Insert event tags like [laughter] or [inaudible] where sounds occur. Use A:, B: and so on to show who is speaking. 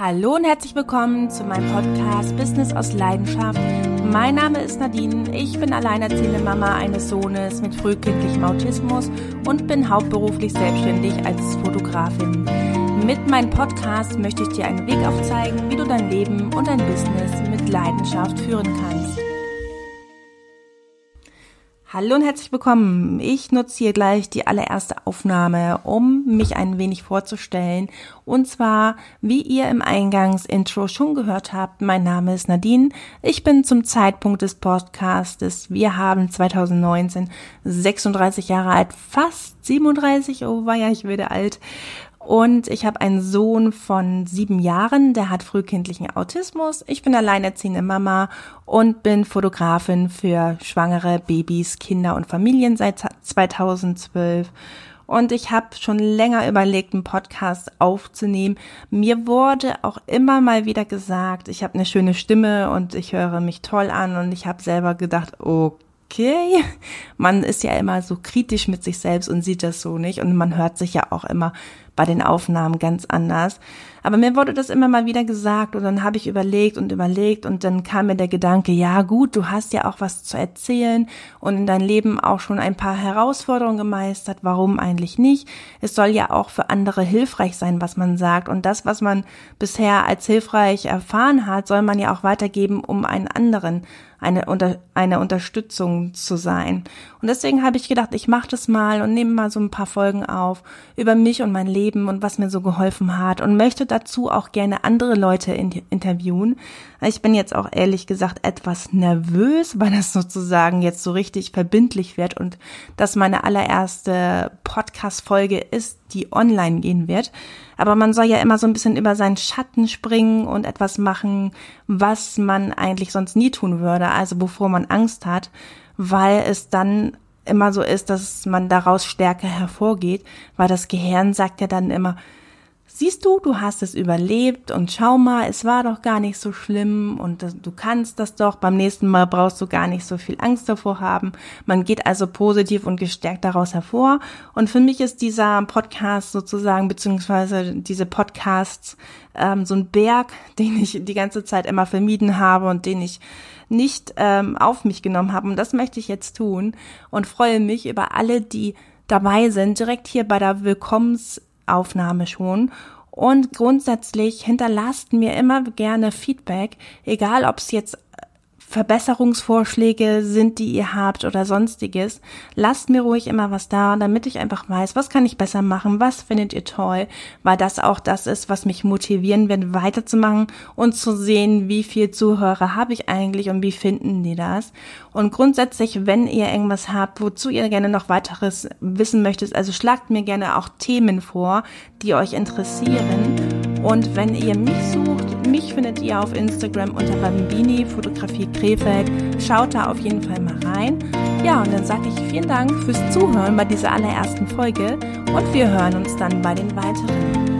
A: Hallo und herzlich willkommen zu meinem Podcast Business aus Leidenschaft. Mein Name ist Nadine, ich bin alleinerziehende Mama eines Sohnes mit frühkindlichem Autismus und bin hauptberuflich selbstständig als Fotografin. Mit meinem Podcast möchte ich dir einen Weg aufzeigen, wie du dein Leben und dein Business mit Leidenschaft führen kannst. Hallo und herzlich willkommen. Ich nutze hier gleich die allererste Aufnahme, um mich ein wenig vorzustellen. Und zwar, wie ihr im Eingangsintro schon gehört habt, mein Name ist Nadine. Ich bin zum Zeitpunkt des Podcastes, wir haben 2019 36 Jahre alt, fast 37, oh weia, ich werde alt. Und ich habe einen Sohn von sieben Jahren, der hat frühkindlichen Autismus. Ich bin alleinerziehende Mama und bin Fotografin für schwangere Babys, Kinder und Familien seit 2012. Und ich habe schon länger überlegt, einen Podcast aufzunehmen. Mir wurde auch immer mal wieder gesagt, ich habe eine schöne Stimme und ich höre mich toll an und ich habe selber gedacht, okay, man ist ja immer so kritisch mit sich selbst und sieht das so nicht und man hört sich ja auch immer bei den Aufnahmen ganz anders. Aber mir wurde das immer mal wieder gesagt und dann habe ich überlegt und überlegt und dann kam mir der Gedanke, ja gut, du hast ja auch was zu erzählen und in dein Leben auch schon ein paar Herausforderungen gemeistert. Warum eigentlich nicht? Es soll ja auch für andere hilfreich sein, was man sagt und das, was man bisher als hilfreich erfahren hat, soll man ja auch weitergeben, um einen anderen eine, unter, eine Unterstützung zu sein. Und deswegen habe ich gedacht, ich mache das mal und nehme mal so ein paar Folgen auf über mich und mein Leben und was mir so geholfen hat und möchte dazu auch gerne andere Leute in, interviewen. Ich bin jetzt auch ehrlich gesagt etwas nervös, weil das sozusagen jetzt so richtig verbindlich wird und das meine allererste Podcast-Folge ist, die online gehen wird. Aber man soll ja immer so ein bisschen über seinen Schatten springen und etwas machen, was man eigentlich sonst nie tun würde, also wovor man Angst hat, weil es dann immer so ist, dass man daraus stärker hervorgeht, weil das Gehirn sagt ja dann immer, siehst du, du hast es überlebt und schau mal, es war doch gar nicht so schlimm und du kannst das doch, beim nächsten Mal brauchst du gar nicht so viel Angst davor haben. Man geht also positiv und gestärkt daraus hervor. Und für mich ist dieser Podcast sozusagen, beziehungsweise diese Podcasts, ähm, so ein Berg, [laughs] den ich die ganze Zeit immer vermieden habe und den ich nicht ähm, auf mich genommen habe. Und das möchte ich jetzt tun und freue mich über alle, die dabei sind, direkt hier bei der Willkommens Aufnahme schon. Und grundsätzlich hinterlasst mir immer gerne Feedback, egal ob es jetzt Verbesserungsvorschläge sind, die ihr habt oder sonstiges, lasst mir ruhig immer was da, damit ich einfach weiß, was kann ich besser machen, was findet ihr toll, weil das auch das ist, was mich motivieren wird, weiterzumachen und zu sehen, wie viel Zuhörer habe ich eigentlich und wie finden die das. Und grundsätzlich, wenn ihr irgendwas habt, wozu ihr gerne noch weiteres wissen möchtet, also schlagt mir gerne auch Themen vor, die euch interessieren. Und wenn ihr mich sucht, mich findet ihr auf Instagram unter Bambini Fotografie Krefeld. Schaut da auf jeden Fall mal rein. Ja, und dann sage ich vielen Dank fürs Zuhören bei dieser allerersten Folge und wir hören uns dann bei den weiteren.